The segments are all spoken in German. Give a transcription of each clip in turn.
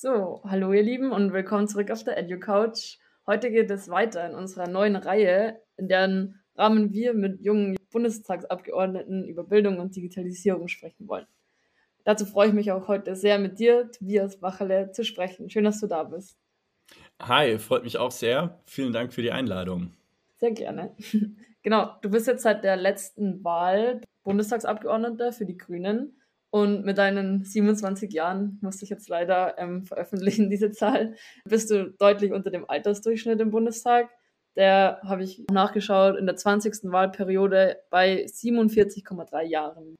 So, hallo ihr Lieben und willkommen zurück auf der EduCouch. Heute geht es weiter in unserer neuen Reihe, in deren Rahmen wir mit jungen Bundestagsabgeordneten über Bildung und Digitalisierung sprechen wollen. Dazu freue ich mich auch heute sehr mit dir, Tobias Wacherle, zu sprechen. Schön, dass du da bist. Hi, freut mich auch sehr. Vielen Dank für die Einladung. Sehr gerne. Genau, du bist jetzt seit der letzten Wahl Bundestagsabgeordneter für die Grünen und mit deinen 27 Jahren, musste ich jetzt leider ähm, veröffentlichen, diese Zahl, bist du deutlich unter dem Altersdurchschnitt im Bundestag. Der habe ich nachgeschaut in der 20. Wahlperiode bei 47,3 Jahren.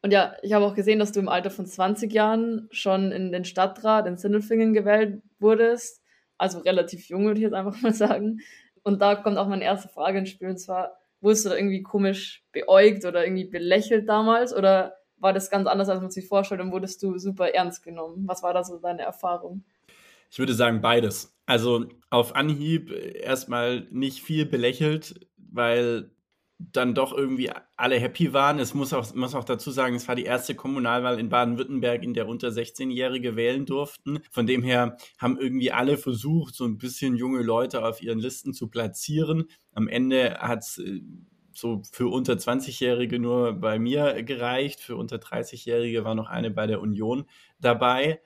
Und ja, ich habe auch gesehen, dass du im Alter von 20 Jahren schon in den Stadtrat in Sindelfingen gewählt wurdest also relativ jung, würde ich jetzt einfach mal sagen. Und da kommt auch meine erste Frage ins Spiel, und zwar, wurdest du da irgendwie komisch beäugt oder irgendwie belächelt damals? Oder war das ganz anders, als man sich vorstellt und wurdest du super ernst genommen? Was war da so deine Erfahrung? Ich würde sagen beides. Also auf Anhieb erstmal nicht viel belächelt, weil dann doch irgendwie alle happy waren. Es muss auch, muss auch dazu sagen, es war die erste Kommunalwahl in Baden-Württemberg, in der unter 16-Jährige wählen durften. Von dem her haben irgendwie alle versucht, so ein bisschen junge Leute auf ihren Listen zu platzieren. Am Ende hat es äh, so für unter 20-Jährige nur bei mir gereicht. Für unter 30-Jährige war noch eine bei der Union dabei.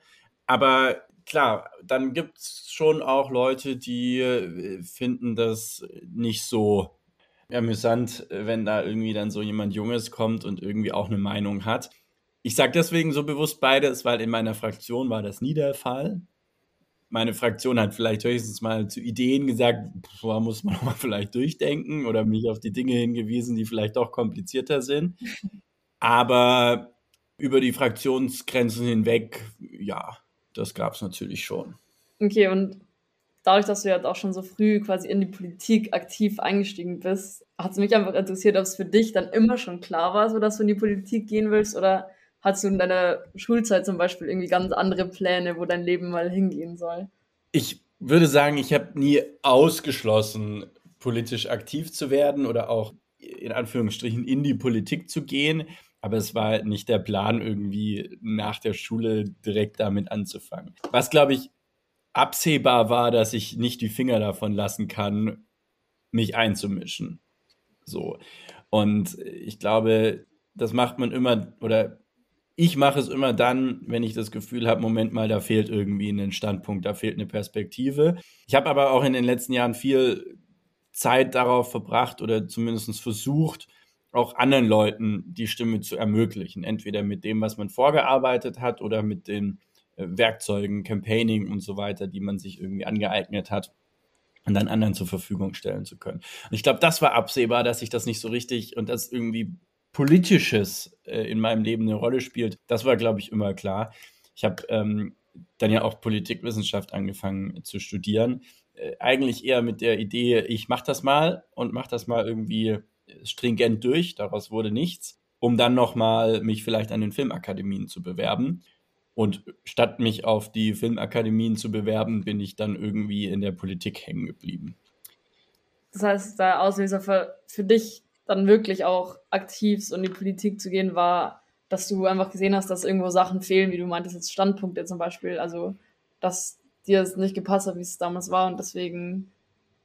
Aber klar, dann gibt es schon auch Leute, die äh, finden das nicht so amüsant, wenn da irgendwie dann so jemand Junges kommt und irgendwie auch eine Meinung hat. Ich sage deswegen so bewusst beides, weil in meiner Fraktion war das nie der Fall. Meine Fraktion hat vielleicht höchstens mal zu Ideen gesagt, boah, muss man mal vielleicht durchdenken oder mich auf die Dinge hingewiesen, die vielleicht doch komplizierter sind. Aber über die Fraktionsgrenzen hinweg, ja, das gab es natürlich schon. Okay, und dadurch, dass du ja auch schon so früh quasi in die Politik aktiv eingestiegen bist, hat es mich einfach interessiert, ob es für dich dann immer schon klar war, so dass du in die Politik gehen willst oder hast du in deiner Schulzeit zum Beispiel irgendwie ganz andere Pläne, wo dein Leben mal hingehen soll? Ich würde sagen, ich habe nie ausgeschlossen, politisch aktiv zu werden oder auch in Anführungsstrichen in die Politik zu gehen. Aber es war nicht der Plan, irgendwie nach der Schule direkt damit anzufangen. Was, glaube ich, absehbar war, dass ich nicht die Finger davon lassen kann, mich einzumischen. So. Und ich glaube, das macht man immer, oder ich mache es immer dann, wenn ich das Gefühl habe, Moment mal, da fehlt irgendwie ein Standpunkt, da fehlt eine Perspektive. Ich habe aber auch in den letzten Jahren viel Zeit darauf verbracht oder zumindest versucht, auch anderen Leuten die Stimme zu ermöglichen. Entweder mit dem, was man vorgearbeitet hat oder mit den Werkzeugen, Campaigning und so weiter, die man sich irgendwie angeeignet hat und dann anderen zur Verfügung stellen zu können. Und ich glaube, das war absehbar, dass ich das nicht so richtig und das irgendwie politisches äh, in meinem Leben eine Rolle spielt. Das war, glaube ich, immer klar. Ich habe ähm, dann ja auch Politikwissenschaft angefangen zu studieren. Äh, eigentlich eher mit der Idee, ich mache das mal und mache das mal irgendwie stringent durch. Daraus wurde nichts, um dann nochmal mich vielleicht an den Filmakademien zu bewerben. Und statt mich auf die Filmakademien zu bewerben, bin ich dann irgendwie in der Politik hängen geblieben. Das heißt, der Auslöser für, für dich dann wirklich auch aktiv in die Politik zu gehen war, dass du einfach gesehen hast, dass irgendwo Sachen fehlen, wie du meintest, jetzt Standpunkte zum Beispiel, also dass dir es nicht gepasst hat, wie es damals war und deswegen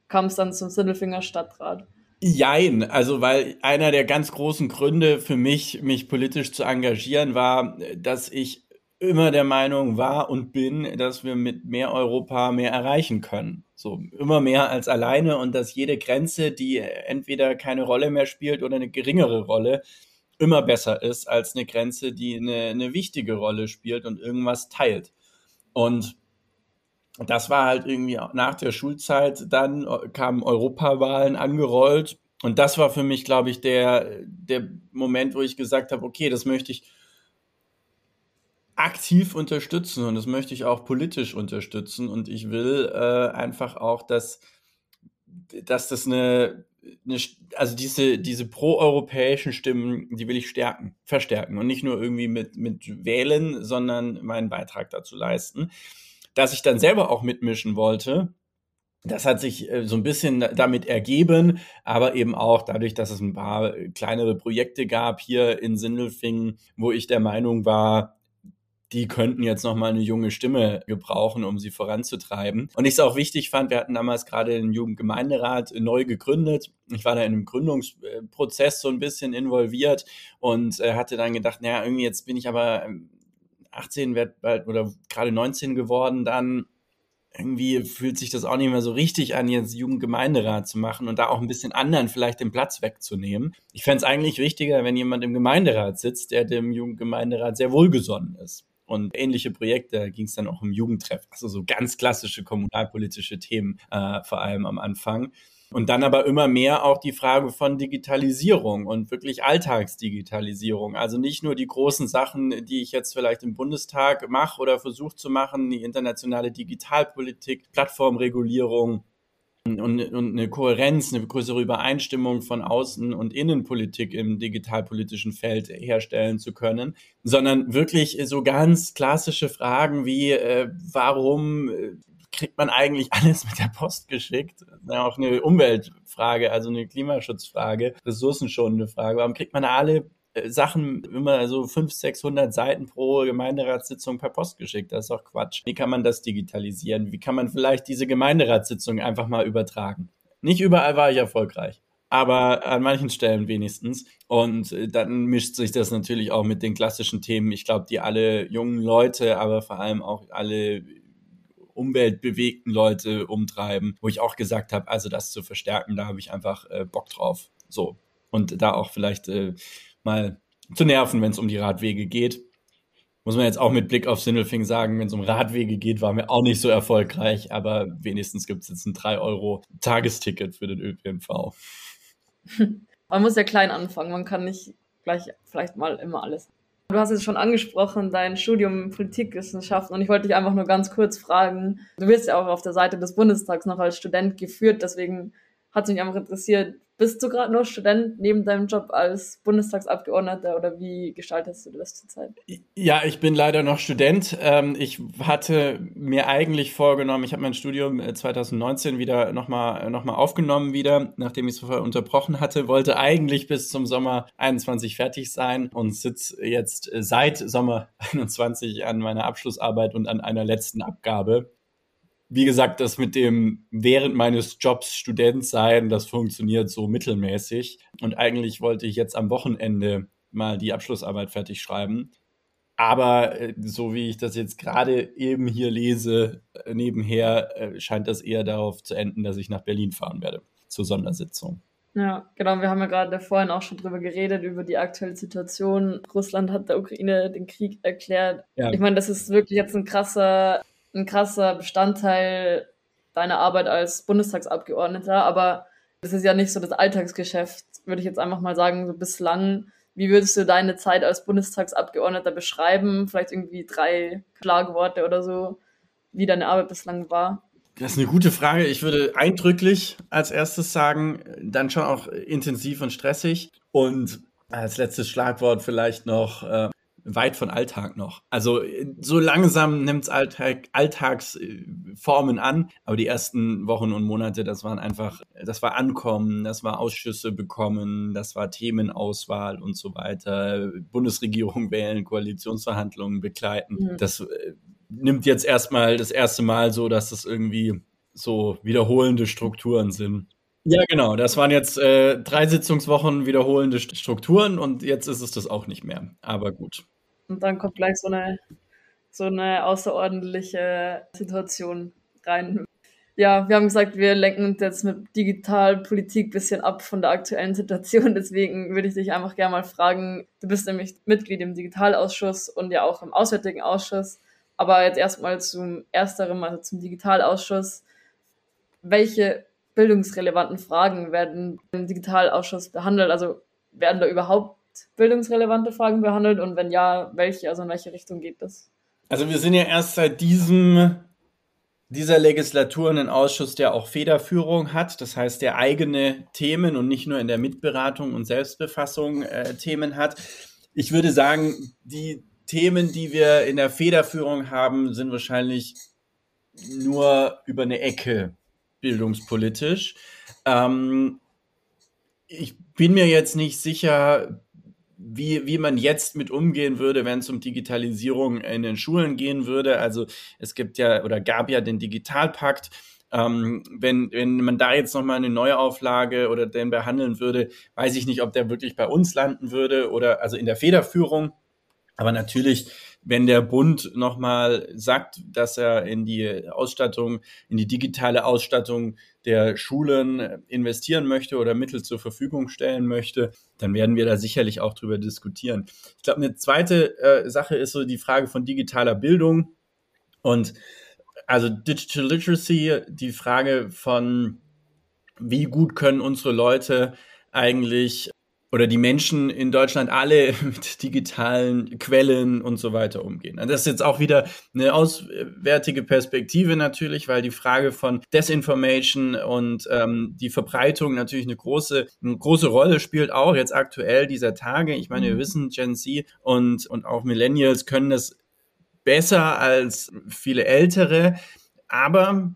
kam es dann zum Sindelfinger Stadtrat. Jein, also weil einer der ganz großen Gründe für mich, mich politisch zu engagieren, war, dass ich immer der Meinung war und bin, dass wir mit mehr Europa mehr erreichen können. So immer mehr als alleine und dass jede Grenze, die entweder keine Rolle mehr spielt oder eine geringere Rolle, immer besser ist als eine Grenze, die eine, eine wichtige Rolle spielt und irgendwas teilt. Und das war halt irgendwie nach der Schulzeit, dann kamen Europawahlen angerollt und das war für mich, glaube ich, der, der Moment, wo ich gesagt habe, okay, das möchte ich aktiv unterstützen und das möchte ich auch politisch unterstützen und ich will äh, einfach auch, dass, dass das eine, eine also diese, diese proeuropäischen Stimmen, die will ich stärken, verstärken und nicht nur irgendwie mit, mit wählen, sondern meinen Beitrag dazu leisten. Dass ich dann selber auch mitmischen wollte, das hat sich äh, so ein bisschen damit ergeben, aber eben auch dadurch, dass es ein paar kleinere Projekte gab hier in Sindelfingen, wo ich der Meinung war, die könnten jetzt noch mal eine junge Stimme gebrauchen, um sie voranzutreiben. Und ich es auch wichtig fand, wir hatten damals gerade den Jugendgemeinderat neu gegründet. Ich war da in einem Gründungsprozess so ein bisschen involviert und äh, hatte dann gedacht, naja, irgendwie jetzt bin ich aber 18 ähm, werd bald oder gerade 19 geworden dann irgendwie fühlt sich das auch nicht mehr so richtig an, jetzt Jugendgemeinderat zu machen und da auch ein bisschen anderen vielleicht den Platz wegzunehmen. Ich fände es eigentlich wichtiger, wenn jemand im Gemeinderat sitzt, der dem Jugendgemeinderat sehr wohlgesonnen ist. Und ähnliche Projekte, da ging es dann auch um Jugendtreff, also so ganz klassische kommunalpolitische Themen, äh, vor allem am Anfang. Und dann aber immer mehr auch die Frage von Digitalisierung und wirklich Alltagsdigitalisierung. Also nicht nur die großen Sachen, die ich jetzt vielleicht im Bundestag mache oder versuche zu machen, die internationale Digitalpolitik, Plattformregulierung, und, und eine Kohärenz, eine größere Übereinstimmung von Außen- und Innenpolitik im digitalpolitischen Feld herstellen zu können, sondern wirklich so ganz klassische Fragen wie, äh, warum äh, kriegt man eigentlich alles mit der Post geschickt? Ja, auch eine Umweltfrage, also eine Klimaschutzfrage, ressourcenschonende Frage. Warum kriegt man alle Sachen immer so 500, 600 Seiten pro Gemeinderatssitzung per Post geschickt. Das ist doch Quatsch. Wie kann man das digitalisieren? Wie kann man vielleicht diese Gemeinderatssitzung einfach mal übertragen? Nicht überall war ich erfolgreich, aber an manchen Stellen wenigstens. Und äh, dann mischt sich das natürlich auch mit den klassischen Themen. Ich glaube, die alle jungen Leute, aber vor allem auch alle umweltbewegten Leute umtreiben, wo ich auch gesagt habe, also das zu verstärken, da habe ich einfach äh, Bock drauf. So. Und da auch vielleicht äh, mal zu nerven, wenn es um die Radwege geht. Muss man jetzt auch mit Blick auf Sindelfing sagen, wenn es um Radwege geht, waren wir auch nicht so erfolgreich, aber wenigstens gibt es jetzt ein 3-Euro-Tagesticket für den ÖPNV. Man muss ja klein anfangen, man kann nicht gleich vielleicht mal immer alles. Du hast es schon angesprochen, dein Studium Politikwissenschaften und ich wollte dich einfach nur ganz kurz fragen. Du wirst ja auch auf der Seite des Bundestags noch als Student geführt, deswegen hat mich einfach interessiert, bist du gerade nur Student neben deinem Job als Bundestagsabgeordneter oder wie gestaltest du das zurzeit? Ja, ich bin leider noch Student. Ähm, ich hatte mir eigentlich vorgenommen, ich habe mein Studium 2019 äh, wieder nochmal noch mal aufgenommen wieder, nachdem ich es vorher unterbrochen hatte, wollte eigentlich bis zum Sommer 21 fertig sein und sitze jetzt äh, seit Sommer 21 an meiner Abschlussarbeit und an einer letzten Abgabe wie gesagt, das mit dem während meines Jobs Student sein, das funktioniert so mittelmäßig. Und eigentlich wollte ich jetzt am Wochenende mal die Abschlussarbeit fertig schreiben. Aber äh, so wie ich das jetzt gerade eben hier lese, äh, nebenher, äh, scheint das eher darauf zu enden, dass ich nach Berlin fahren werde zur Sondersitzung. Ja, genau. Wir haben ja gerade vorhin auch schon drüber geredet, über die aktuelle Situation. Russland hat der Ukraine den Krieg erklärt. Ja. Ich meine, das ist wirklich jetzt ein krasser ein krasser Bestandteil deiner Arbeit als Bundestagsabgeordneter, aber das ist ja nicht so das Alltagsgeschäft, würde ich jetzt einfach mal sagen, so bislang. Wie würdest du deine Zeit als Bundestagsabgeordneter beschreiben? Vielleicht irgendwie drei Schlagworte oder so, wie deine Arbeit bislang war? Das ist eine gute Frage. Ich würde eindrücklich als erstes sagen, dann schon auch intensiv und stressig. Und als letztes Schlagwort vielleicht noch äh, weit von Alltag noch. Also so langsam nimmt es Alltag, Alltagsformen an, aber die ersten Wochen und Monate, das waren einfach, das war Ankommen, das war Ausschüsse bekommen, das war Themenauswahl und so weiter, Bundesregierung wählen, Koalitionsverhandlungen begleiten. Mhm. Das äh, nimmt jetzt erstmal das erste Mal so, dass das irgendwie so wiederholende Strukturen sind. Ja, genau. Das waren jetzt äh, drei Sitzungswochen wiederholende Strukturen und jetzt ist es das auch nicht mehr. Aber gut. Und dann kommt gleich so eine, so eine außerordentliche Situation rein. Ja, wir haben gesagt, wir lenken uns jetzt mit Digitalpolitik ein bisschen ab von der aktuellen Situation. Deswegen würde ich dich einfach gerne mal fragen. Du bist nämlich Mitglied im Digitalausschuss und ja auch im Auswärtigen Ausschuss. Aber jetzt erstmal zum Ersteren, also zum Digitalausschuss. Welche bildungsrelevanten Fragen werden im Digitalausschuss behandelt? Also werden da überhaupt bildungsrelevante Fragen behandelt und wenn ja, welche, also in welche Richtung geht das? Also wir sind ja erst seit diesem dieser Legislatur einen Ausschuss, der auch Federführung hat, das heißt, der eigene Themen und nicht nur in der Mitberatung und Selbstbefassung äh, Themen hat. Ich würde sagen, die Themen, die wir in der Federführung haben, sind wahrscheinlich nur über eine Ecke bildungspolitisch. Ähm, ich bin mir jetzt nicht sicher, wie, wie man jetzt mit umgehen würde, wenn es um Digitalisierung in den Schulen gehen würde. Also es gibt ja oder gab ja den Digitalpakt. Ähm, wenn, wenn man da jetzt nochmal eine Neuauflage oder den behandeln würde, weiß ich nicht, ob der wirklich bei uns landen würde oder also in der Federführung. Aber natürlich, wenn der Bund nochmal sagt, dass er in die Ausstattung, in die digitale Ausstattung der Schulen investieren möchte oder Mittel zur Verfügung stellen möchte, dann werden wir da sicherlich auch drüber diskutieren. Ich glaube, eine zweite äh, Sache ist so die Frage von digitaler Bildung und also Digital Literacy, die Frage von, wie gut können unsere Leute eigentlich oder die Menschen in Deutschland alle mit digitalen Quellen und so weiter umgehen. Das ist jetzt auch wieder eine auswärtige Perspektive natürlich, weil die Frage von Desinformation und ähm, die Verbreitung natürlich eine große, eine große Rolle spielt, auch jetzt aktuell dieser Tage. Ich meine, wir mhm. wissen, Gen Z und, und auch Millennials können das besser als viele Ältere. Aber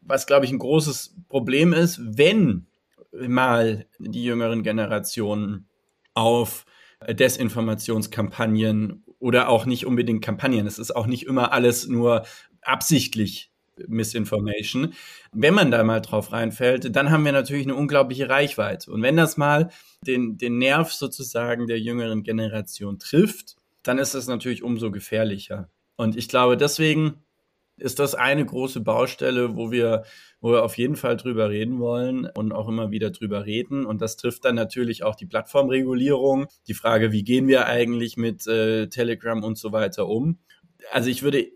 was, glaube ich, ein großes Problem ist, wenn mal die jüngeren Generationen auf Desinformationskampagnen oder auch nicht unbedingt Kampagnen. Es ist auch nicht immer alles nur absichtlich Misinformation. Wenn man da mal drauf reinfällt, dann haben wir natürlich eine unglaubliche Reichweite. Und wenn das mal den, den Nerv sozusagen der jüngeren Generation trifft, dann ist es natürlich umso gefährlicher. Und ich glaube, deswegen ist das eine große Baustelle, wo wir, wo wir auf jeden Fall drüber reden wollen und auch immer wieder drüber reden. Und das trifft dann natürlich auch die Plattformregulierung, die Frage, wie gehen wir eigentlich mit äh, Telegram und so weiter um. Also ich würde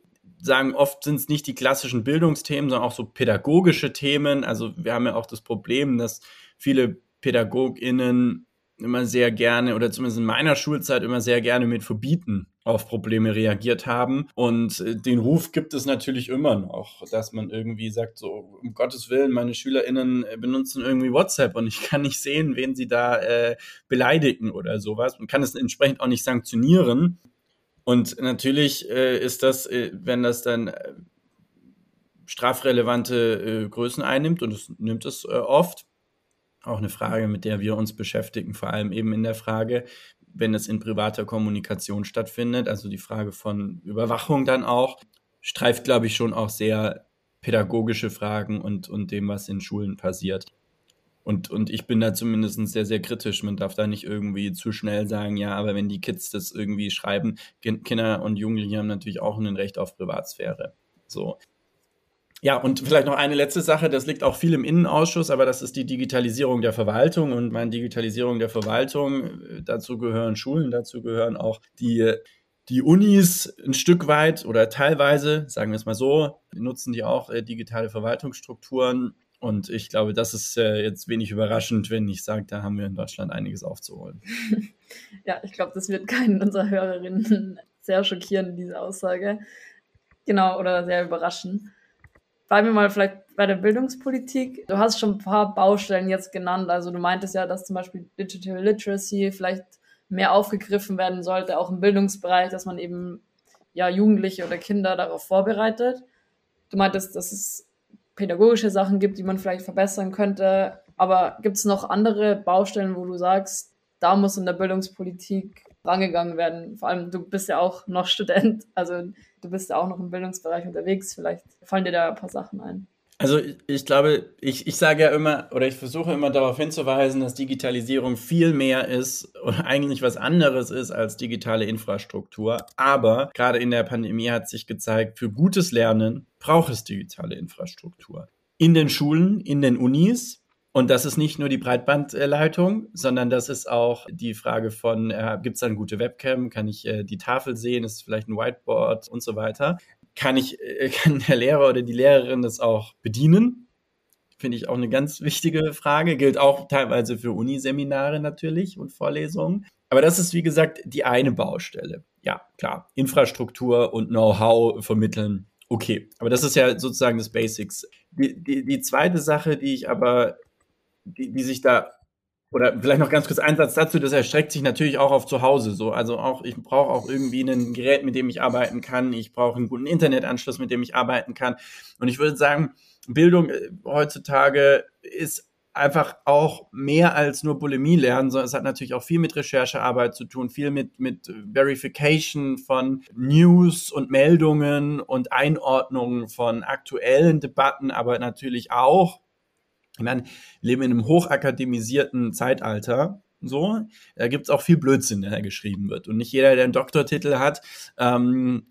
sagen, oft sind es nicht die klassischen Bildungsthemen, sondern auch so pädagogische Themen. Also wir haben ja auch das Problem, dass viele PädagogInnen immer sehr gerne oder zumindest in meiner Schulzeit immer sehr gerne mit Verbieten auf Probleme reagiert haben. Und äh, den Ruf gibt es natürlich immer noch, dass man irgendwie sagt, so um Gottes Willen, meine SchülerInnen äh, benutzen irgendwie WhatsApp und ich kann nicht sehen, wen sie da äh, beleidigen oder sowas und kann es entsprechend auch nicht sanktionieren. Und natürlich äh, ist das, äh, wenn das dann äh, strafrelevante Größen einnimmt, und es nimmt es oft, auch eine Frage, mit der wir uns beschäftigen, vor allem eben in der Frage, wenn es in privater Kommunikation stattfindet, also die Frage von Überwachung dann auch, streift, glaube ich, schon auch sehr pädagogische Fragen und, und dem, was in Schulen passiert. Und, und ich bin da zumindest sehr, sehr kritisch. Man darf da nicht irgendwie zu schnell sagen, ja, aber wenn die Kids das irgendwie schreiben, Kinder und Jugendliche haben natürlich auch ein Recht auf Privatsphäre. So. Ja, und vielleicht noch eine letzte Sache, das liegt auch viel im Innenausschuss, aber das ist die Digitalisierung der Verwaltung und meine Digitalisierung der Verwaltung, äh, dazu gehören Schulen, dazu gehören auch die, die Unis ein Stück weit oder teilweise, sagen wir es mal so, nutzen die auch äh, digitale Verwaltungsstrukturen und ich glaube, das ist äh, jetzt wenig überraschend, wenn ich sage, da haben wir in Deutschland einiges aufzuholen. ja, ich glaube, das wird keinen unserer Hörerinnen sehr schockieren, diese Aussage. Genau, oder sehr überraschen bleiben wir mal vielleicht bei der Bildungspolitik. Du hast schon ein paar Baustellen jetzt genannt. Also du meintest ja, dass zum Beispiel Digital Literacy vielleicht mehr aufgegriffen werden sollte, auch im Bildungsbereich, dass man eben ja Jugendliche oder Kinder darauf vorbereitet. Du meintest, dass es pädagogische Sachen gibt, die man vielleicht verbessern könnte. Aber gibt es noch andere Baustellen, wo du sagst, da muss in der Bildungspolitik rangegangen werden. Vor allem, du bist ja auch noch Student, also du bist ja auch noch im Bildungsbereich unterwegs. Vielleicht fallen dir da ein paar Sachen ein. Also ich glaube, ich, ich sage ja immer oder ich versuche immer darauf hinzuweisen, dass Digitalisierung viel mehr ist oder eigentlich was anderes ist als digitale Infrastruktur. Aber gerade in der Pandemie hat sich gezeigt, für gutes Lernen braucht es digitale Infrastruktur. In den Schulen, in den Unis, und das ist nicht nur die Breitbandleitung, sondern das ist auch die Frage von, äh, gibt es da eine gute Webcam? Kann ich äh, die Tafel sehen? Ist vielleicht ein Whiteboard und so weiter? Kann ich, äh, kann der Lehrer oder die Lehrerin das auch bedienen? finde ich auch eine ganz wichtige Frage. Gilt auch teilweise für Uniseminare natürlich und Vorlesungen. Aber das ist, wie gesagt, die eine Baustelle. Ja, klar, Infrastruktur und Know-how vermitteln. Okay, aber das ist ja sozusagen das Basics. Die, die, die zweite Sache, die ich aber, die, die sich da oder vielleicht noch ganz kurz ein Satz dazu, das erstreckt sich natürlich auch auf zu Hause so. Also auch, ich brauche auch irgendwie ein Gerät, mit dem ich arbeiten kann. Ich brauche einen guten Internetanschluss, mit dem ich arbeiten kann. Und ich würde sagen, Bildung äh, heutzutage ist einfach auch mehr als nur Bulimie lernen, sondern es hat natürlich auch viel mit Recherchearbeit zu tun, viel mit, mit Verification von News und Meldungen und Einordnungen von aktuellen Debatten, aber natürlich auch ich meine, wir leben in einem hochakademisierten Zeitalter. So, da gibt es auch viel Blödsinn, der da geschrieben wird. Und nicht jeder, der einen Doktortitel hat, ähm,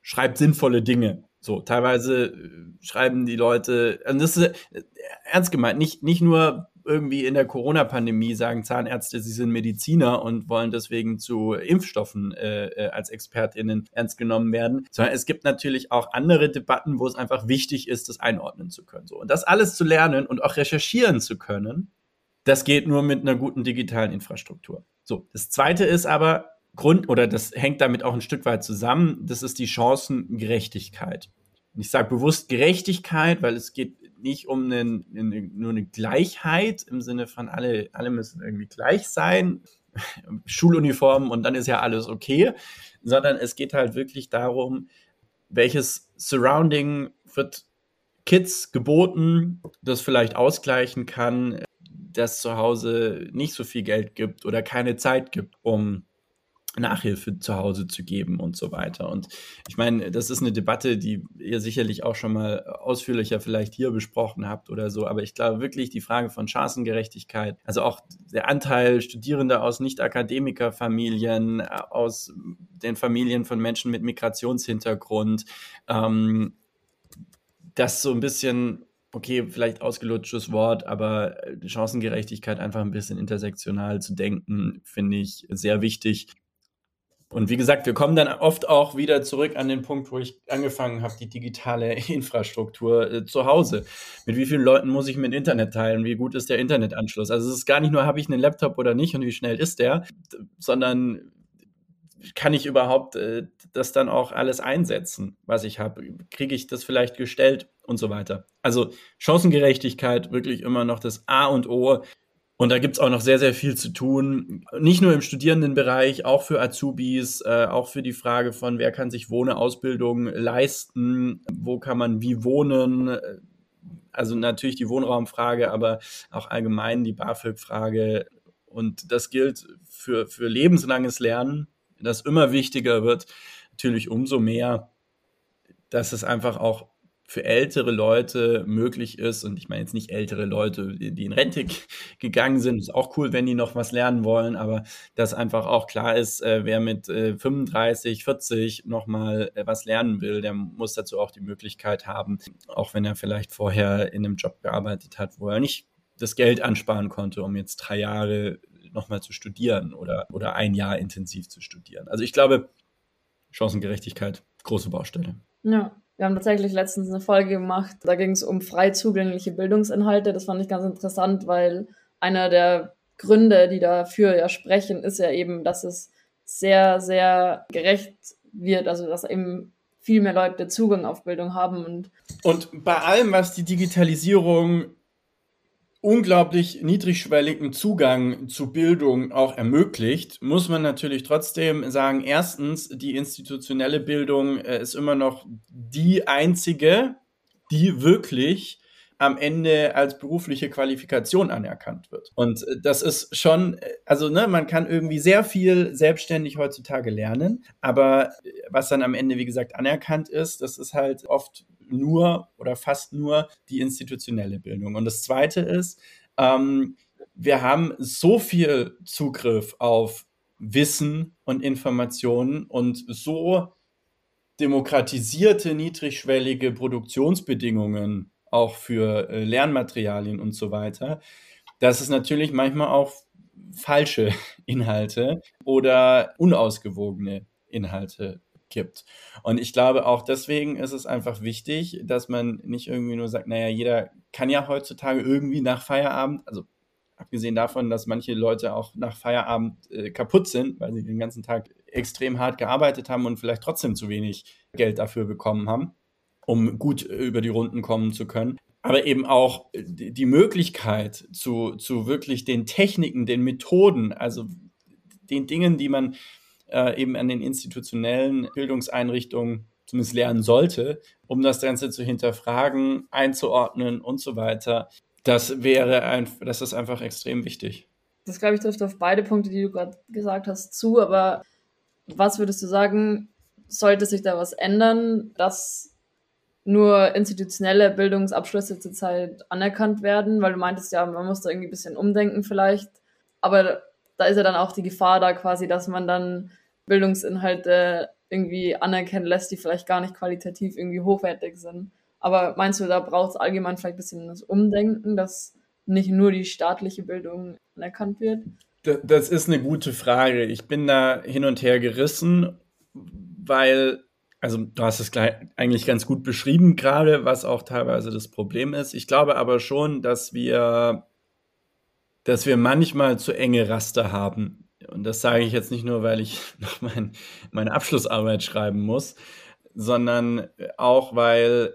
schreibt sinnvolle Dinge. So, teilweise äh, schreiben die Leute, und das ist äh, ernst gemeint, nicht, nicht nur irgendwie in der Corona-Pandemie sagen Zahnärzte, sie sind Mediziner und wollen deswegen zu Impfstoffen äh, äh, als ExpertInnen ernst genommen werden, sondern es gibt natürlich auch andere Debatten, wo es einfach wichtig ist, das einordnen zu können. So. Und das alles zu lernen und auch recherchieren zu können, das geht nur mit einer guten digitalen Infrastruktur. So, das zweite ist aber Grund, oder das hängt damit auch ein Stück weit zusammen, das ist die Chancengerechtigkeit. Ich sage bewusst Gerechtigkeit, weil es geht nicht um einen, eine, nur eine Gleichheit im Sinne von alle, alle müssen irgendwie gleich sein, Schuluniformen und dann ist ja alles okay, sondern es geht halt wirklich darum, welches Surrounding wird Kids geboten, das vielleicht ausgleichen kann, dass zu Hause nicht so viel Geld gibt oder keine Zeit gibt, um Nachhilfe zu Hause zu geben und so weiter. Und ich meine, das ist eine Debatte, die ihr sicherlich auch schon mal ausführlicher vielleicht hier besprochen habt oder so. Aber ich glaube wirklich die Frage von Chancengerechtigkeit, also auch der Anteil Studierender aus Nicht-Akademiker-Familien, aus den Familien von Menschen mit Migrationshintergrund, ähm, das so ein bisschen okay, vielleicht ausgelutschtes Wort, aber Chancengerechtigkeit einfach ein bisschen intersektional zu denken, finde ich sehr wichtig. Und wie gesagt, wir kommen dann oft auch wieder zurück an den Punkt, wo ich angefangen habe, die digitale Infrastruktur äh, zu Hause. Mit wie vielen Leuten muss ich mein Internet teilen? Wie gut ist der Internetanschluss? Also es ist gar nicht nur, habe ich einen Laptop oder nicht und wie schnell ist der, sondern kann ich überhaupt äh, das dann auch alles einsetzen, was ich habe? Kriege ich das vielleicht gestellt und so weiter? Also Chancengerechtigkeit wirklich immer noch das A und O und da gibt's auch noch sehr, sehr viel zu tun. Nicht nur im Studierendenbereich, auch für Azubis, äh, auch für die Frage von, wer kann sich Wohnausbildung leisten, wo kann man wie wohnen. Also natürlich die Wohnraumfrage, aber auch allgemein die BAföG-Frage. Und das gilt für, für lebenslanges Lernen, das immer wichtiger wird, natürlich umso mehr, dass es einfach auch für ältere Leute möglich ist, und ich meine jetzt nicht ältere Leute, die in Rente gegangen sind, ist auch cool, wenn die noch was lernen wollen, aber dass einfach auch klar ist, äh, wer mit äh, 35, 40 nochmal äh, was lernen will, der muss dazu auch die Möglichkeit haben, auch wenn er vielleicht vorher in einem Job gearbeitet hat, wo er nicht das Geld ansparen konnte, um jetzt drei Jahre nochmal zu studieren oder, oder ein Jahr intensiv zu studieren. Also ich glaube, Chancengerechtigkeit, große Baustelle. Ja, wir haben tatsächlich letztens eine Folge gemacht, da ging es um frei zugängliche Bildungsinhalte. Das fand ich ganz interessant, weil einer der Gründe, die dafür ja sprechen, ist ja eben, dass es sehr, sehr gerecht wird, also dass eben viel mehr Leute Zugang auf Bildung haben. Und, und bei allem, was die Digitalisierung unglaublich niedrigschwelligen Zugang zu Bildung auch ermöglicht, muss man natürlich trotzdem sagen, erstens, die institutionelle Bildung äh, ist immer noch die einzige, die wirklich am Ende als berufliche Qualifikation anerkannt wird. Und äh, das ist schon, äh, also ne, man kann irgendwie sehr viel selbstständig heutzutage lernen, aber was dann am Ende, wie gesagt, anerkannt ist, das ist halt oft nur oder fast nur die institutionelle Bildung. Und das Zweite ist, ähm, wir haben so viel Zugriff auf Wissen und Informationen und so demokratisierte, niedrigschwellige Produktionsbedingungen auch für äh, Lernmaterialien und so weiter, dass es natürlich manchmal auch falsche Inhalte oder unausgewogene Inhalte gibt. Und ich glaube, auch deswegen ist es einfach wichtig, dass man nicht irgendwie nur sagt, naja, jeder kann ja heutzutage irgendwie nach Feierabend, also abgesehen davon, dass manche Leute auch nach Feierabend äh, kaputt sind, weil sie den ganzen Tag extrem hart gearbeitet haben und vielleicht trotzdem zu wenig Geld dafür bekommen haben, um gut über die Runden kommen zu können. Aber eben auch die Möglichkeit zu, zu wirklich den Techniken, den Methoden, also den Dingen, die man äh, eben an den institutionellen Bildungseinrichtungen zumindest lernen sollte, um das Ganze zu hinterfragen, einzuordnen und so weiter. Das wäre ein, das ist einfach extrem wichtig. Das glaube ich trifft auf beide Punkte, die du gerade gesagt hast, zu. Aber was würdest du sagen, sollte sich da was ändern, dass nur institutionelle Bildungsabschlüsse zurzeit anerkannt werden? Weil du meintest ja, man muss da irgendwie ein bisschen umdenken vielleicht. Aber da ist ja dann auch die Gefahr da quasi, dass man dann Bildungsinhalte irgendwie anerkennen lässt, die vielleicht gar nicht qualitativ irgendwie hochwertig sind. Aber meinst du, da braucht es allgemein vielleicht ein bisschen das Umdenken, dass nicht nur die staatliche Bildung anerkannt wird? Das ist eine gute Frage. Ich bin da hin und her gerissen, weil, also du hast es eigentlich ganz gut beschrieben gerade, was auch teilweise das Problem ist. Ich glaube aber schon, dass wir, dass wir manchmal zu enge Raster haben. Und das sage ich jetzt nicht nur, weil ich noch mein, meine Abschlussarbeit schreiben muss, sondern auch, weil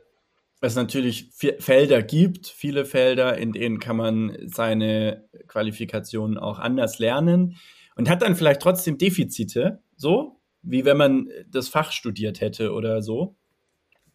es natürlich Felder gibt, viele Felder, in denen kann man seine Qualifikationen auch anders lernen und hat dann vielleicht trotzdem Defizite, so wie wenn man das Fach studiert hätte oder so.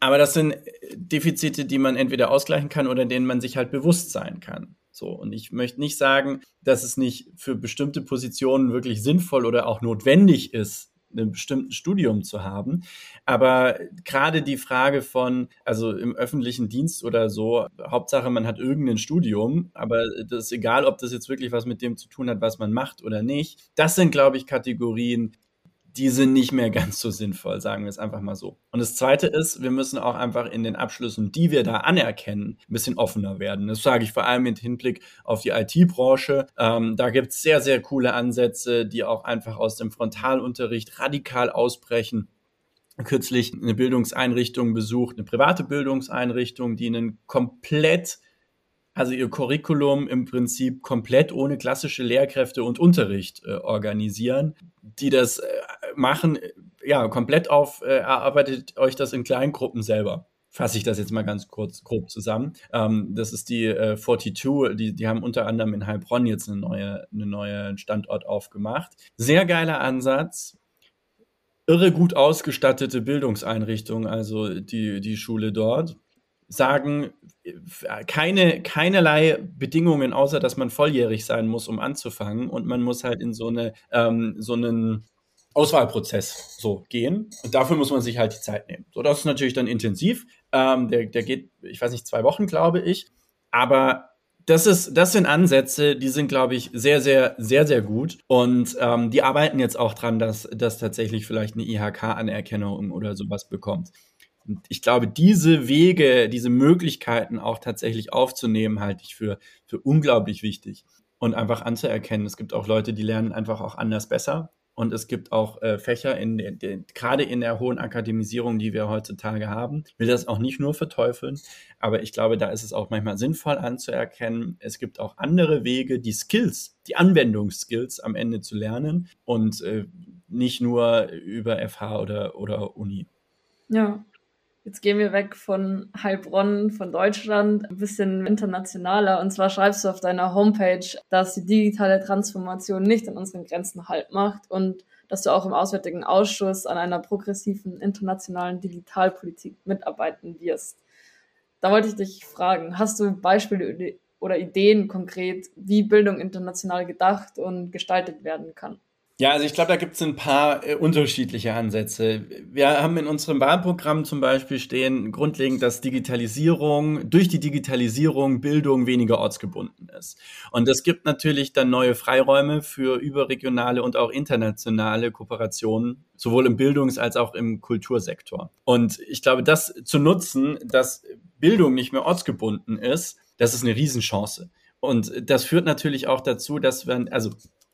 Aber das sind Defizite, die man entweder ausgleichen kann oder denen man sich halt bewusst sein kann. So, und ich möchte nicht sagen, dass es nicht für bestimmte Positionen wirklich sinnvoll oder auch notwendig ist, einem bestimmten Studium zu haben. Aber gerade die Frage von, also im öffentlichen Dienst oder so, Hauptsache man hat irgendein Studium, aber das ist egal, ob das jetzt wirklich was mit dem zu tun hat, was man macht oder nicht. Das sind, glaube ich, Kategorien, die sind nicht mehr ganz so sinnvoll, sagen wir es einfach mal so. Und das Zweite ist, wir müssen auch einfach in den Abschlüssen, die wir da anerkennen, ein bisschen offener werden. Das sage ich vor allem mit Hinblick auf die IT-Branche. Ähm, da gibt es sehr, sehr coole Ansätze, die auch einfach aus dem Frontalunterricht radikal ausbrechen kürzlich eine Bildungseinrichtung besucht, eine private Bildungseinrichtung, die einen komplett also ihr Curriculum im Prinzip komplett ohne klassische Lehrkräfte und Unterricht äh, organisieren, die das äh, machen, äh, ja, komplett auf, äh, erarbeitet euch das in Kleingruppen selber. Fasse ich das jetzt mal ganz kurz grob zusammen. Ähm, das ist die äh, 42, die, die haben unter anderem in Heilbronn jetzt eine neue, eine neue Standort aufgemacht. Sehr geiler Ansatz, irre gut ausgestattete Bildungseinrichtung, also die, die Schule dort sagen, keine, keinerlei Bedingungen, außer dass man volljährig sein muss, um anzufangen. Und man muss halt in so, eine, ähm, so einen Auswahlprozess so gehen. Und dafür muss man sich halt die Zeit nehmen. So, das ist natürlich dann intensiv. Ähm, der, der geht, ich weiß nicht, zwei Wochen, glaube ich. Aber das ist, das sind Ansätze, die sind, glaube ich, sehr, sehr, sehr, sehr gut. Und ähm, die arbeiten jetzt auch dran, dass, dass tatsächlich vielleicht eine IHK-Anerkennung oder sowas bekommt. Und ich glaube, diese Wege, diese Möglichkeiten auch tatsächlich aufzunehmen, halte ich für, für unglaublich wichtig. Und einfach anzuerkennen, es gibt auch Leute, die lernen einfach auch anders besser. Und es gibt auch äh, Fächer, in der, der, gerade in der hohen Akademisierung, die wir heutzutage haben. Ich will das auch nicht nur verteufeln, aber ich glaube, da ist es auch manchmal sinnvoll anzuerkennen. Es gibt auch andere Wege, die Skills, die Anwendungsskills am Ende zu lernen und äh, nicht nur über FH oder, oder Uni. Ja, Jetzt gehen wir weg von Heilbronn, von Deutschland, ein bisschen internationaler. Und zwar schreibst du auf deiner Homepage, dass die digitale Transformation nicht an unseren Grenzen Halt macht und dass du auch im Auswärtigen Ausschuss an einer progressiven internationalen Digitalpolitik mitarbeiten wirst. Da wollte ich dich fragen, hast du Beispiele oder Ideen konkret, wie Bildung international gedacht und gestaltet werden kann? Ja, also ich glaube, da gibt es ein paar äh, unterschiedliche Ansätze. Wir haben in unserem Wahlprogramm zum Beispiel stehen grundlegend, dass Digitalisierung, durch die Digitalisierung Bildung weniger ortsgebunden ist. Und das gibt natürlich dann neue Freiräume für überregionale und auch internationale Kooperationen, sowohl im Bildungs- als auch im Kultursektor. Und ich glaube, das zu nutzen, dass Bildung nicht mehr ortsgebunden ist, das ist eine Riesenchance. Und das führt natürlich auch dazu, dass wir, also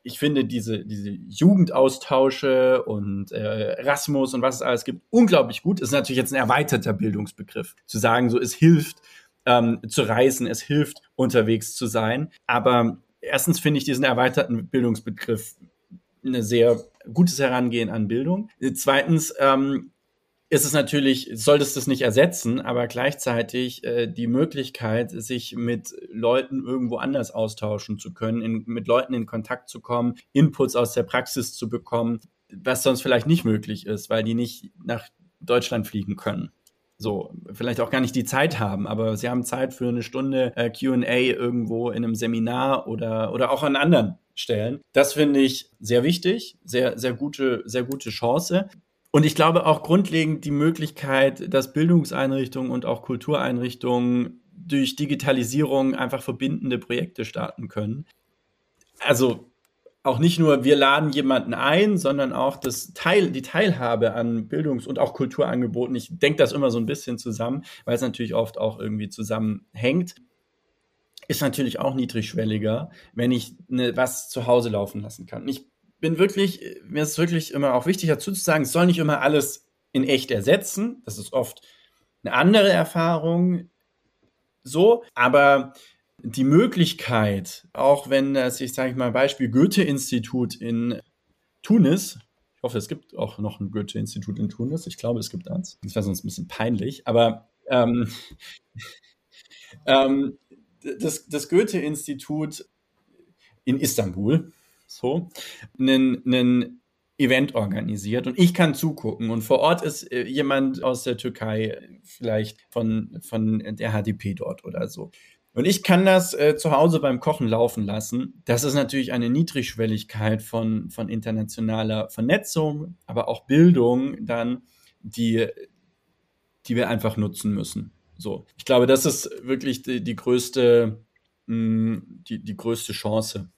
ich finde diese, diese Jugendaustausche und äh, Erasmus und was es alles gibt, unglaublich gut. Ist natürlich jetzt ein erweiterter Bildungsbegriff. Zu sagen, so es hilft ähm, zu reisen, es hilft unterwegs zu sein. Aber erstens finde ich diesen erweiterten Bildungsbegriff eine sehr gutes Herangehen an Bildung. Zweitens ähm, ist es natürlich, solltest du es nicht ersetzen, aber gleichzeitig äh, die Möglichkeit, sich mit Leuten irgendwo anders austauschen zu können, in, mit Leuten in Kontakt zu kommen, Inputs aus der Praxis zu bekommen, was sonst vielleicht nicht möglich ist, weil die nicht nach Deutschland fliegen können. So, vielleicht auch gar nicht die Zeit haben, aber sie haben Zeit für eine Stunde äh, QA irgendwo in einem Seminar oder, oder auch an anderen Stellen. Das finde ich sehr wichtig, sehr, sehr gute, sehr gute Chance. Und ich glaube auch grundlegend die Möglichkeit, dass Bildungseinrichtungen und auch Kultureinrichtungen durch Digitalisierung einfach verbindende Projekte starten können. Also auch nicht nur wir laden jemanden ein, sondern auch das Teil, die Teilhabe an Bildungs- und auch Kulturangeboten. Ich denke das immer so ein bisschen zusammen, weil es natürlich oft auch irgendwie zusammenhängt. Ist natürlich auch niedrigschwelliger, wenn ich ne, was zu Hause laufen lassen kann. Ich bin wirklich, mir ist wirklich immer auch wichtig dazu zu sagen, es soll nicht immer alles in echt ersetzen. Das ist oft eine andere Erfahrung. So, aber die Möglichkeit, auch wenn das, ich sage mal, Beispiel Goethe-Institut in Tunis, ich hoffe, es gibt auch noch ein Goethe-Institut in Tunis, ich glaube, es gibt eins, das wäre sonst ein bisschen peinlich, aber ähm, ähm, das, das Goethe-Institut in Istanbul, so, einen, einen Event organisiert und ich kann zugucken und vor Ort ist äh, jemand aus der Türkei, vielleicht von, von der HDP dort oder so. Und ich kann das äh, zu Hause beim Kochen laufen lassen. Das ist natürlich eine Niedrigschwelligkeit von, von internationaler Vernetzung, aber auch Bildung dann, die, die wir einfach nutzen müssen. So, ich glaube, das ist wirklich die, die größte, mh, mm, die, die größte Chance.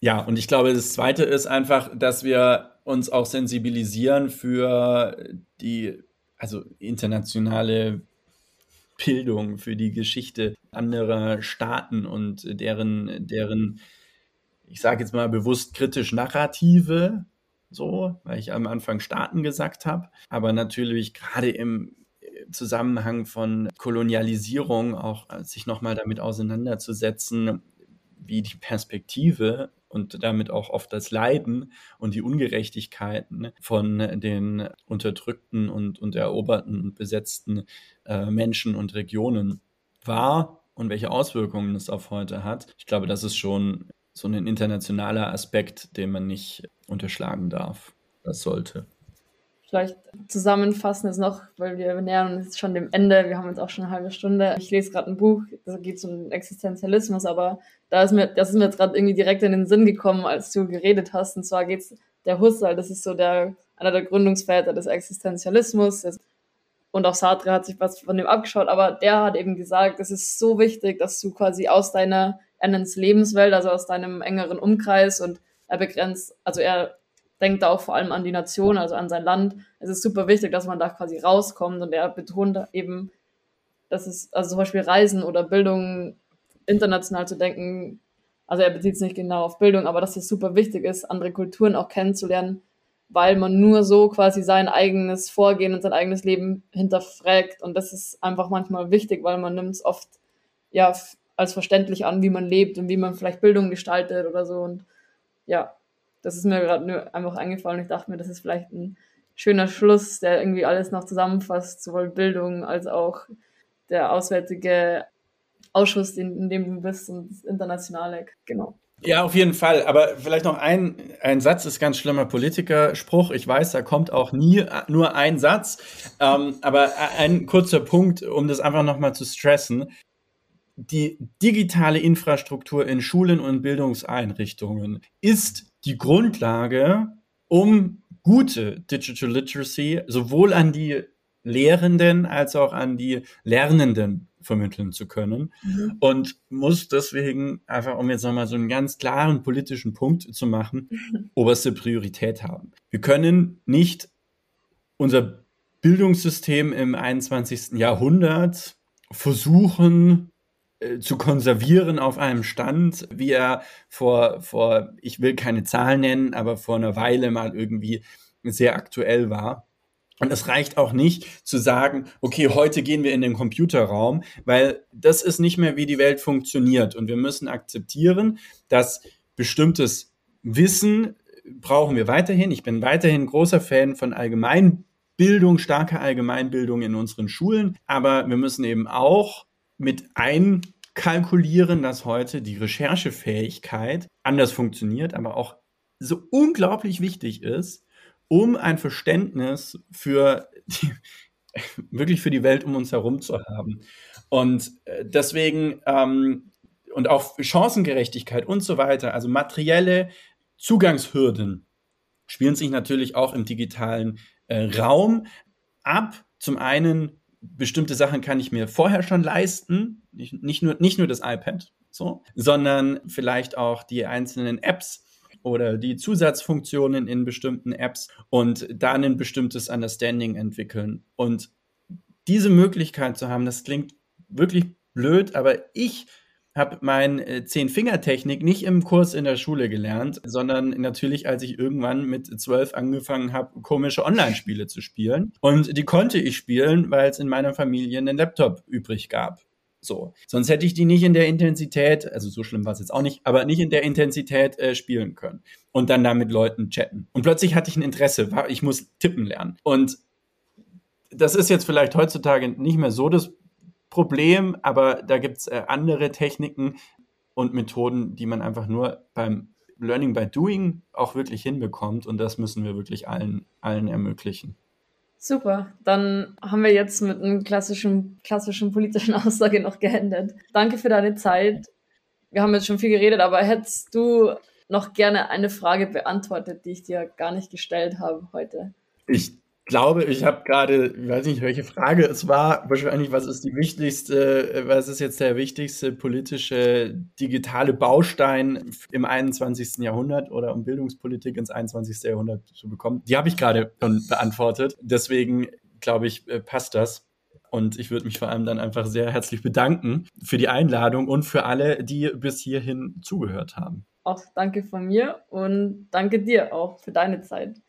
Ja, und ich glaube, das Zweite ist einfach, dass wir uns auch sensibilisieren für die, also internationale Bildung, für die Geschichte anderer Staaten und deren, deren, ich sage jetzt mal bewusst kritisch Narrative, so, weil ich am Anfang Staaten gesagt habe, aber natürlich gerade im Zusammenhang von Kolonialisierung auch sich nochmal damit auseinanderzusetzen, wie die Perspektive und damit auch oft das Leiden und die Ungerechtigkeiten von den unterdrückten und, und eroberten und besetzten äh, Menschen und Regionen war und welche Auswirkungen es auf heute hat. Ich glaube, das ist schon so ein internationaler Aspekt, den man nicht unterschlagen darf. Das sollte vielleicht zusammenfassen ist noch, weil wir nähern uns schon dem Ende. Wir haben jetzt auch schon eine halbe Stunde. Ich lese gerade ein Buch, da geht es um Existenzialismus, aber da ist mir, das ist mir jetzt gerade irgendwie direkt in den Sinn gekommen, als du geredet hast. Und zwar geht es der Husserl, das ist so der, einer der Gründungsväter des Existenzialismus. Und auch Sartre hat sich was von dem abgeschaut, aber der hat eben gesagt, es ist so wichtig, dass du quasi aus deiner, er Lebenswelt, also aus deinem engeren Umkreis und er begrenzt, also er denkt da auch vor allem an die Nation, also an sein Land. Es ist super wichtig, dass man da quasi rauskommt und er betont eben, dass es, also zum Beispiel Reisen oder Bildung international zu denken, also er bezieht es nicht genau auf Bildung, aber dass es super wichtig ist, andere Kulturen auch kennenzulernen, weil man nur so quasi sein eigenes Vorgehen und sein eigenes Leben hinterfragt und das ist einfach manchmal wichtig, weil man nimmt es oft ja als verständlich an, wie man lebt und wie man vielleicht Bildung gestaltet oder so und ja, das ist mir gerade nur einfach eingefallen. Ich dachte mir, das ist vielleicht ein schöner Schluss, der irgendwie alles noch zusammenfasst, sowohl Bildung als auch der auswärtige Ausschuss, in, in dem du bist und das Internationale. Genau. Ja, auf jeden Fall. Aber vielleicht noch ein, ein Satz ist ganz schlimmer Politikerspruch. Ich weiß, da kommt auch nie nur ein Satz. Ähm, aber ein kurzer Punkt, um das einfach nochmal zu stressen. Die digitale Infrastruktur in Schulen und Bildungseinrichtungen ist die Grundlage, um gute Digital Literacy sowohl an die Lehrenden als auch an die Lernenden vermitteln zu können mhm. und muss deswegen einfach, um jetzt nochmal so einen ganz klaren politischen Punkt zu machen, mhm. oberste Priorität haben. Wir können nicht unser Bildungssystem im 21. Jahrhundert versuchen, zu konservieren auf einem Stand, wie er vor, vor, ich will keine Zahlen nennen, aber vor einer Weile mal irgendwie sehr aktuell war. Und es reicht auch nicht zu sagen, okay, heute gehen wir in den Computerraum, weil das ist nicht mehr, wie die Welt funktioniert. Und wir müssen akzeptieren, dass bestimmtes Wissen brauchen wir weiterhin. Ich bin weiterhin großer Fan von Allgemeinbildung, starker Allgemeinbildung in unseren Schulen. Aber wir müssen eben auch mit einkalkulieren, dass heute die Recherchefähigkeit anders funktioniert, aber auch so unglaublich wichtig ist, um ein Verständnis für die, wirklich für die Welt um uns herum zu haben. Und äh, deswegen ähm, und auch Chancengerechtigkeit und so weiter, also materielle Zugangshürden spielen sich natürlich auch im digitalen äh, Raum ab. Zum einen bestimmte Sachen kann ich mir vorher schon leisten, nicht, nicht, nur, nicht nur das iPad, so, sondern vielleicht auch die einzelnen Apps oder die Zusatzfunktionen in bestimmten Apps und dann ein bestimmtes Understanding entwickeln. Und diese Möglichkeit zu haben, das klingt wirklich blöd, aber ich habe mein äh, Zehn-Finger-Technik nicht im Kurs in der Schule gelernt, sondern natürlich, als ich irgendwann mit zwölf angefangen habe, komische Online-Spiele zu spielen. Und die konnte ich spielen, weil es in meiner Familie einen Laptop übrig gab. So. Sonst hätte ich die nicht in der Intensität, also so schlimm war es jetzt auch nicht, aber nicht in der Intensität äh, spielen können. Und dann da mit Leuten chatten. Und plötzlich hatte ich ein Interesse, war, ich muss tippen lernen. Und das ist jetzt vielleicht heutzutage nicht mehr so das Problem, aber da gibt es äh, andere Techniken und Methoden, die man einfach nur beim Learning by Doing auch wirklich hinbekommt. Und das müssen wir wirklich allen, allen ermöglichen. Super, dann haben wir jetzt mit einer klassischen, klassischen politischen Aussage noch geendet. Danke für deine Zeit. Wir haben jetzt schon viel geredet, aber hättest du noch gerne eine Frage beantwortet, die ich dir gar nicht gestellt habe heute? Ich glaube, ich habe gerade, ich weiß nicht, welche Frage es war, wahrscheinlich, was ist die wichtigste, was ist jetzt der wichtigste politische digitale Baustein im 21. Jahrhundert oder um Bildungspolitik ins 21. Jahrhundert zu bekommen? Die habe ich gerade schon beantwortet. Deswegen glaube ich, äh, passt das. Und ich würde mich vor allem dann einfach sehr herzlich bedanken für die Einladung und für alle, die bis hierhin zugehört haben. Auch danke von mir und danke dir auch für deine Zeit.